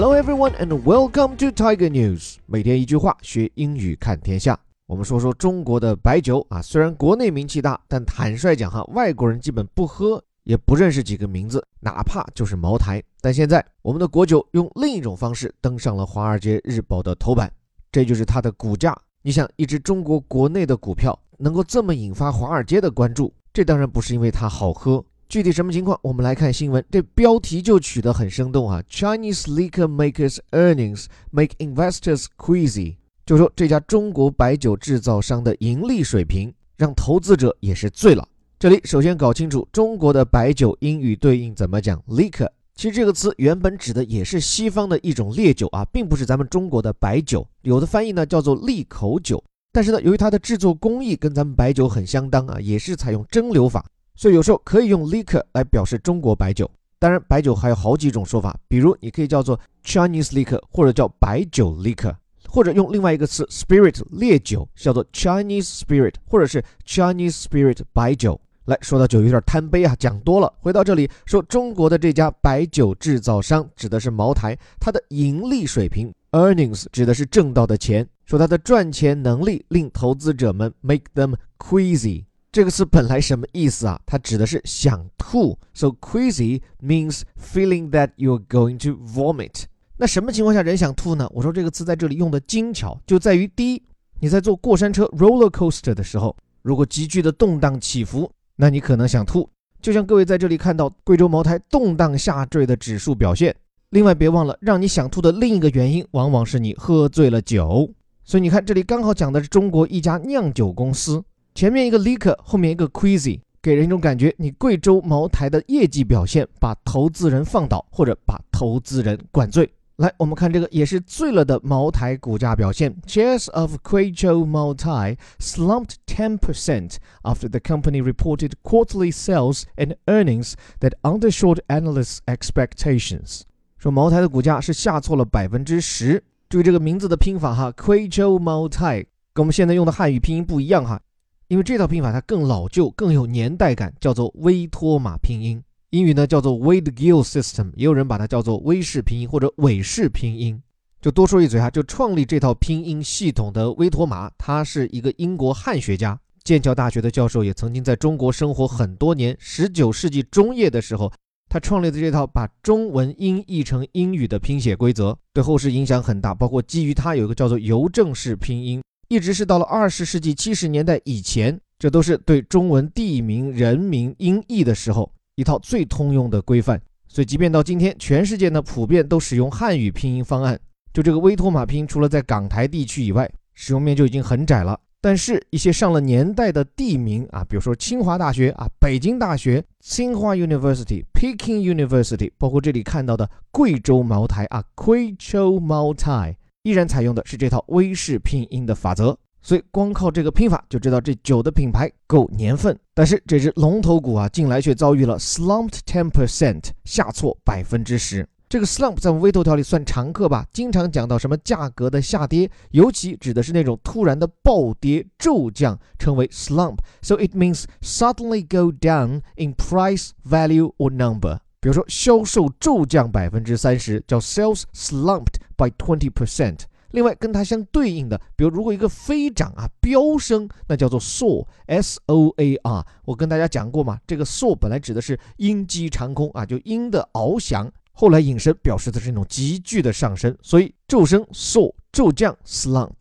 Hello everyone and welcome to Tiger News。每天一句话，学英语看天下。我们说说中国的白酒啊，虽然国内名气大，但坦率讲哈，外国人基本不喝，也不认识几个名字，哪怕就是茅台。但现在我们的国酒用另一种方式登上了《华尔街日报》的头版，这就是它的股价。你想，一只中国国内的股票能够这么引发华尔街的关注，这当然不是因为它好喝。具体什么情况？我们来看新闻，这标题就取得很生动啊！Chinese liquor makers' earnings make investors queasy，就说这家中国白酒制造商的盈利水平让投资者也是醉了。这里首先搞清楚中国的白酒英语对应怎么讲？liquor，其实这个词原本指的也是西方的一种烈酒啊，并不是咱们中国的白酒。有的翻译呢叫做利口酒，但是呢，由于它的制作工艺跟咱们白酒很相当啊，也是采用蒸馏法。所以有时候可以用 liquor 来表示中国白酒，当然白酒还有好几种说法，比如你可以叫做 Chinese liquor，或者叫白酒 liquor，或者用另外一个词 spirit 烈酒叫做 Chinese spirit，或者是 Chinese spirit 白酒。来说到酒有点贪杯啊，讲多了。回到这里说中国的这家白酒制造商指的是茅台，它的盈利水平 earnings 指的是挣到的钱，说它的赚钱能力令投资者们 make them queasy。这个词本来什么意思啊？它指的是想吐，so queasy means feeling that you're going to vomit。那什么情况下人想吐呢？我说这个词在这里用的精巧，就在于第一，你在坐过山车 roller coaster 的时候，如果急剧的动荡起伏，那你可能想吐，就像各位在这里看到贵州茅台动荡下坠的指数表现。另外，别忘了让你想吐的另一个原因，往往是你喝醉了酒。所以你看，这里刚好讲的是中国一家酿酒公司。前面一个 liquor，后面一个 queasy，给人一种感觉，你贵州茅台的业绩表现把投资人放倒，或者把投资人灌醉。来，我们看这个也是醉了的茅台股价表现。Shares of Quizhou Moutai slumped 10% after the company reported quarterly sales and earnings that undershot analysts' expectations。说茅台的股价是下挫了百分之十。注意这个名字的拼法哈，Quizhou Moutai 跟我们现在用的汉语拼音不一样哈。因为这套拼法它更老旧，更有年代感，叫做威托马拼音。英语呢叫做 Wade Gill System，也有人把它叫做威氏拼音或者韦氏拼音。就多说一嘴哈，就创立这套拼音系统的威托马，他是一个英国汉学家，剑桥大学的教授，也曾经在中国生活很多年。十九世纪中叶的时候，他创立的这套把中文音译成英语的拼写规则，对后世影响很大。包括基于它有一个叫做邮政式拼音。一直是到了二十世纪七十年代以前，这都是对中文地名、人名音译的时候一套最通用的规范。所以，即便到今天，全世界呢普遍都使用汉语拼音方案。就这个威托马拼，除了在港台地区以外，使用面就已经很窄了。但是，一些上了年代的地名啊，比如说清华大学啊、北京大学、清华 University、Peking University，包括这里看到的贵州茅台啊，贵州茅台。依然采用的是这套威氏拼音的法则，所以光靠这个拼法就知道这酒的品牌够年份。但是这只龙头股啊，近来却遭遇了 slumped ten percent 下挫百分之十。这个 slump 在我们微头条里算常客吧，经常讲到什么价格的下跌，尤其指的是那种突然的暴跌骤降，称为 slump。So it means suddenly go down in price, value or number。比如说销售骤降百分之三十，叫 sales slumped by twenty percent。另外跟它相对应的，比如如果一个飞涨啊飙升，那叫做 soar，s o a r。我跟大家讲过嘛，这个 soar 本来指的是鹰击长空啊，就鹰的翱翔，后来引申表示的是那种急剧的上升，所以骤升 soar，骤降 slump。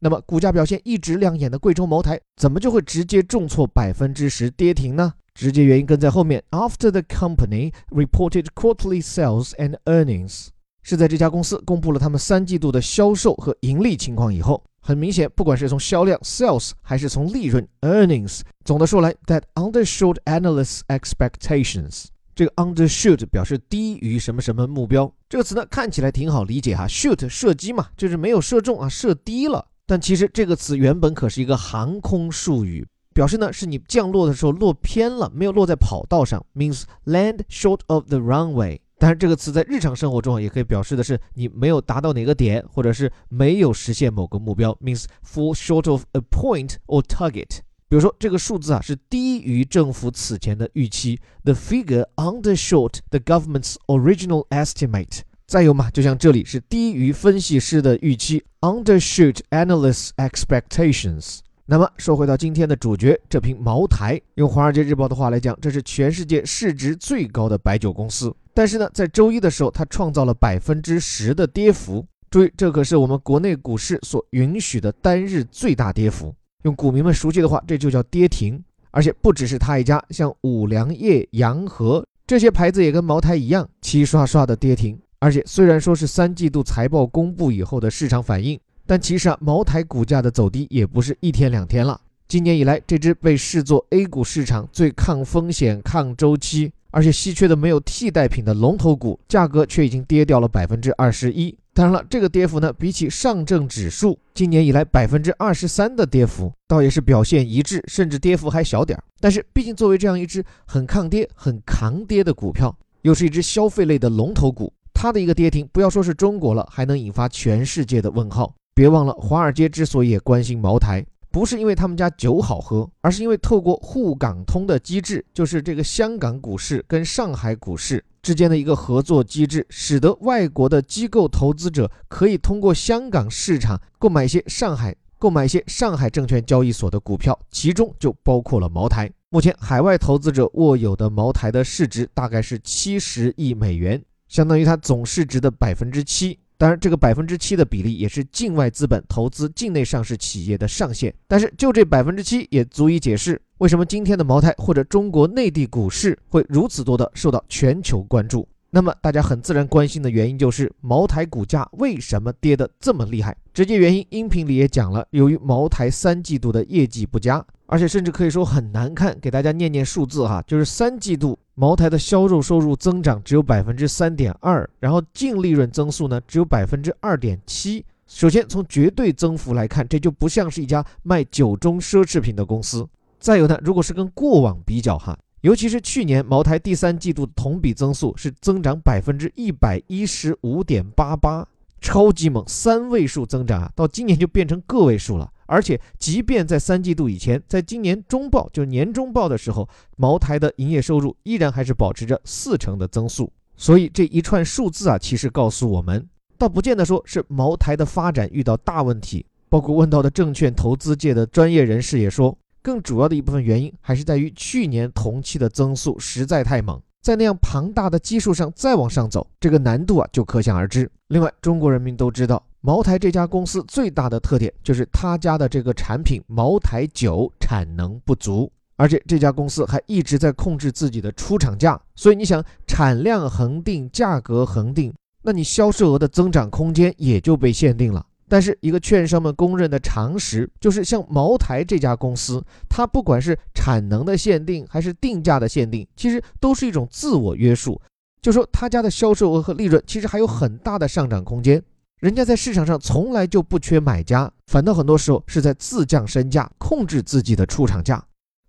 那么股价表现一直亮眼的贵州茅台，怎么就会直接重挫百分之十跌停呢？直接原因跟在后面。After the company reported quarterly sales and earnings，是在这家公司公布了他们三季度的销售和盈利情况以后，很明显，不管是从销量 sales 还是从利润 earnings，总的说来，that undershot analysts' expectations。这个 undershoot 表示低于什么什么目标。这个词呢，看起来挺好理解哈，shoot 射击嘛，就是没有射中啊，射低了。但其实这个词原本可是一个航空术语。表示呢是你降落的时候落偏了，没有落在跑道上，means land short of the runway。但是这个词在日常生活中也可以表示的是你没有达到哪个点，或者是没有实现某个目标，means fall short of a point or target。比如说这个数字啊是低于政府此前的预期，the figure undershot the government's original estimate。再有嘛，就像这里是低于分析师的预期，undershoot analysts' expectations。那么说回到今天的主角，这瓶茅台，用华尔街日报的话来讲，这是全世界市值最高的白酒公司。但是呢，在周一的时候，它创造了百分之十的跌幅。注意，这可是我们国内股市所允许的单日最大跌幅。用股民们熟悉的话，这就叫跌停。而且不只是它一家，像五粮液、洋河这些牌子也跟茅台一样，齐刷刷的跌停。而且虽然说是三季度财报公布以后的市场反应，但其实啊，茅台股价的走低也不是一天两天了。今年以来，这只被视作 A 股市场最抗风险、抗周期，而且稀缺的没有替代品的龙头股，价格却已经跌掉了百分之二十一。当然了，这个跌幅呢，比起上证指数今年以来百分之二十三的跌幅，倒也是表现一致，甚至跌幅还小点儿。但是，毕竟作为这样一只很抗跌、很抗跌的股票，又是一只消费类的龙头股。它的一个跌停，不要说是中国了，还能引发全世界的问号。别忘了，华尔街之所以也关心茅台，不是因为他们家酒好喝，而是因为透过沪港通的机制，就是这个香港股市跟上海股市之间的一个合作机制，使得外国的机构投资者可以通过香港市场购买一些上海购买一些上海证券交易所的股票，其中就包括了茅台。目前海外投资者握有的茅台的市值大概是七十亿美元。相当于它总市值的百分之七，当然这个百分之七的比例也是境外资本投资境内上市企业的上限。但是就这百分之七也足以解释为什么今天的茅台或者中国内地股市会如此多的受到全球关注。那么大家很自然关心的原因就是茅台股价为什么跌得这么厉害？直接原因音频里也讲了，由于茅台三季度的业绩不佳，而且甚至可以说很难看。给大家念念数字哈，就是三季度。茅台的销售收入增长只有百分之三点二，然后净利润增速呢只有百分之二点七。首先从绝对增幅来看，这就不像是一家卖酒中奢侈品的公司。再有呢，如果是跟过往比较哈，尤其是去年茅台第三季度同比增速是增长百分之一百一十五点八八，超级猛，三位数增长啊，到今年就变成个位数了。而且，即便在三季度以前，在今年中报就年中报的时候，茅台的营业收入依然还是保持着四成的增速。所以这一串数字啊，其实告诉我们，倒不见得说是茅台的发展遇到大问题。包括问到的证券投资界的专业人士也说，更主要的一部分原因还是在于去年同期的增速实在太猛，在那样庞大的基数上再往上走，这个难度啊就可想而知。另外，中国人民都知道。茅台这家公司最大的特点就是他家的这个产品茅台酒产能不足，而且这家公司还一直在控制自己的出厂价，所以你想产量恒定，价格恒定，那你销售额的增长空间也就被限定了。但是一个券商们公认的常识就是，像茅台这家公司，它不管是产能的限定还是定价的限定，其实都是一种自我约束，就说他家的销售额和利润其实还有很大的上涨空间。人家在市场上从来就不缺买家，反倒很多时候是在自降身价，控制自己的出厂价。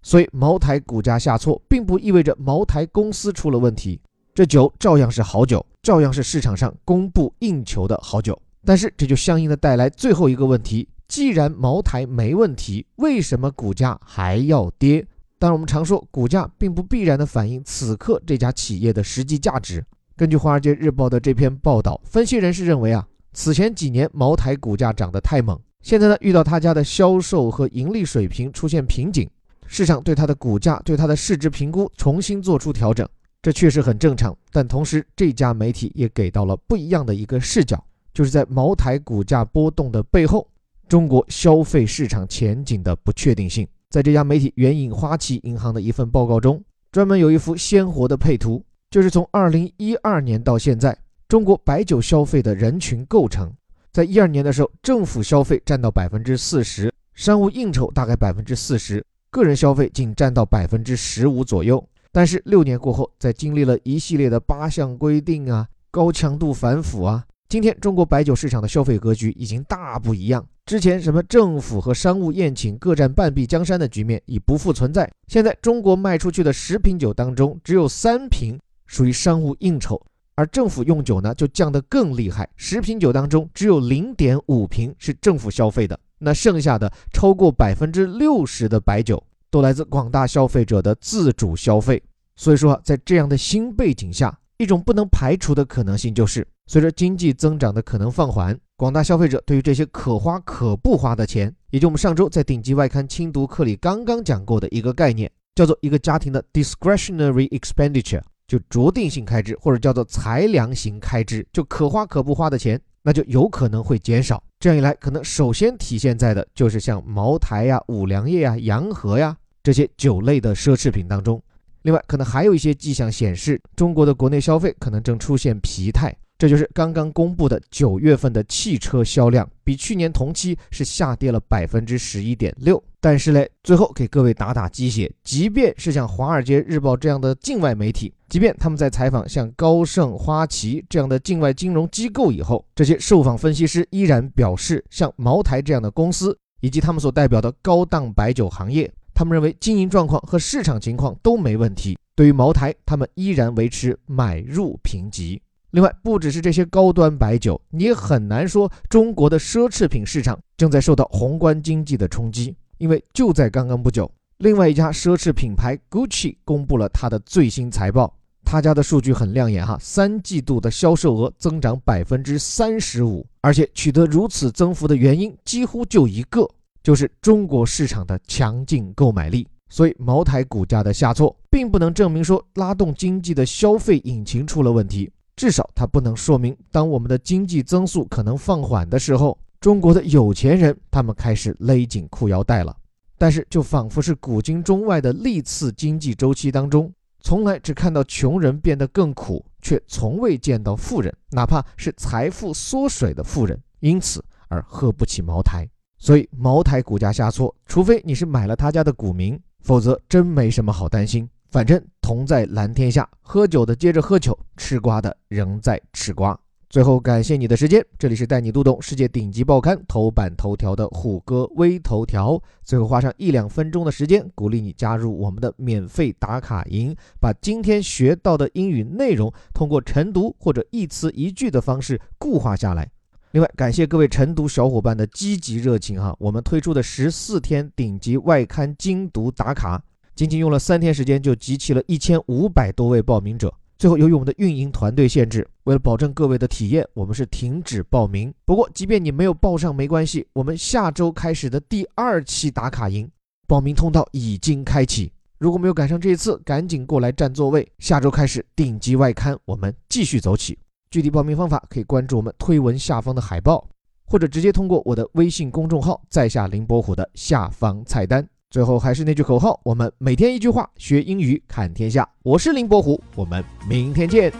所以茅台股价下挫，并不意味着茅台公司出了问题，这酒照样是好酒，照样是市场上供不应求的好酒。但是这就相应的带来最后一个问题：既然茅台没问题，为什么股价还要跌？当然，我们常说股价并不必然的反映此刻这家企业的实际价值。根据《华尔街日报》的这篇报道，分析人士认为啊。此前几年，茅台股价涨得太猛，现在呢遇到他家的销售和盈利水平出现瓶颈，市场对它的股价、对它的市值评估重新做出调整，这确实很正常。但同时，这家媒体也给到了不一样的一个视角，就是在茅台股价波动的背后，中国消费市场前景的不确定性。在这家媒体援引花旗银行的一份报告中，专门有一幅鲜活的配图，就是从2012年到现在。中国白酒消费的人群构成，在一二年的时候，政府消费占到百分之四十，商务应酬大概百分之四十，个人消费仅占到百分之十五左右。但是六年过后，在经历了一系列的八项规定啊、高强度反腐啊，今天中国白酒市场的消费格局已经大不一样。之前什么政府和商务宴请各占半壁江山的局面已不复存在。现在中国卖出去的十瓶酒当中，只有三瓶属于商务应酬。而政府用酒呢，就降得更厉害。十瓶酒当中，只有零点五瓶是政府消费的，那剩下的超过百分之六十的白酒，都来自广大消费者的自主消费。所以说，在这样的新背景下，一种不能排除的可能性就是，随着经济增长的可能放缓，广大消费者对于这些可花可不花的钱，也就我们上周在顶级外刊精读课里刚刚讲过的一个概念，叫做一个家庭的 discretionary expenditure，就酌定性开支，或者叫做裁量型开支，就可花可不花的钱，那就有可能会减少。这样一来，可能首先体现在的就是像茅台呀、五粮液呀、洋河呀这些酒类的奢侈品当中。另外，可能还有一些迹象显示，中国的国内消费可能正出现疲态。这就是刚刚公布的九月份的汽车销量，比去年同期是下跌了百分之十一点六。但是嘞，最后给各位打打鸡血，即便是像《华尔街日报》这样的境外媒体，即便他们在采访像高盛、花旗这样的境外金融机构以后，这些受访分析师依然表示，像茅台这样的公司以及他们所代表的高档白酒行业。他们认为经营状况和市场情况都没问题。对于茅台，他们依然维持买入评级。另外，不只是这些高端白酒，你也很难说中国的奢侈品市场正在受到宏观经济的冲击。因为就在刚刚不久，另外一家奢侈品牌 Gucci 公布了它的最新财报，他家的数据很亮眼哈，三季度的销售额增长百分之三十五，而且取得如此增幅的原因几乎就一个。就是中国市场的强劲购买力，所以茅台股价的下挫，并不能证明说拉动经济的消费引擎出了问题，至少它不能说明，当我们的经济增速可能放缓的时候，中国的有钱人他们开始勒紧裤腰带了。但是，就仿佛是古今中外的历次经济周期当中，从来只看到穷人变得更苦，却从未见到富人，哪怕是财富缩水的富人，因此而喝不起茅台。所以茅台股价下挫，除非你是买了他家的股民，否则真没什么好担心。反正同在蓝天下，喝酒的接着喝酒，吃瓜的仍在吃瓜。最后感谢你的时间，这里是带你读懂世界顶级报刊头版头条的虎哥微头条。最后花上一两分钟的时间，鼓励你加入我们的免费打卡营，把今天学到的英语内容通过晨读或者一词一句的方式固化下来。另外，感谢各位晨读小伙伴的积极热情哈！我们推出的十四天顶级外刊精读打卡，仅仅用了三天时间就集齐了一千五百多位报名者。最后，由于我们的运营团队限制，为了保证各位的体验，我们是停止报名。不过，即便你没有报上没关系，我们下周开始的第二期打卡营报名通道已经开启。如果没有赶上这一次，赶紧过来占座位。下周开始顶级外刊，我们继续走起。具体报名方法可以关注我们推文下方的海报，或者直接通过我的微信公众号“在下林伯虎”的下方菜单。最后还是那句口号：我们每天一句话，学英语看天下。我是林伯虎，我们明天见。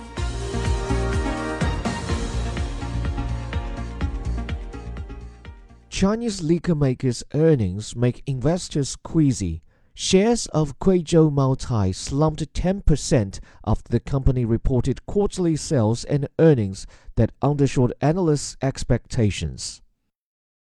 Chinese liquor makers' earnings make investors queasy. Shares of Guizhou Maotai slumped 10% after the company reported quarterly sales and earnings that undershot analysts' expectations.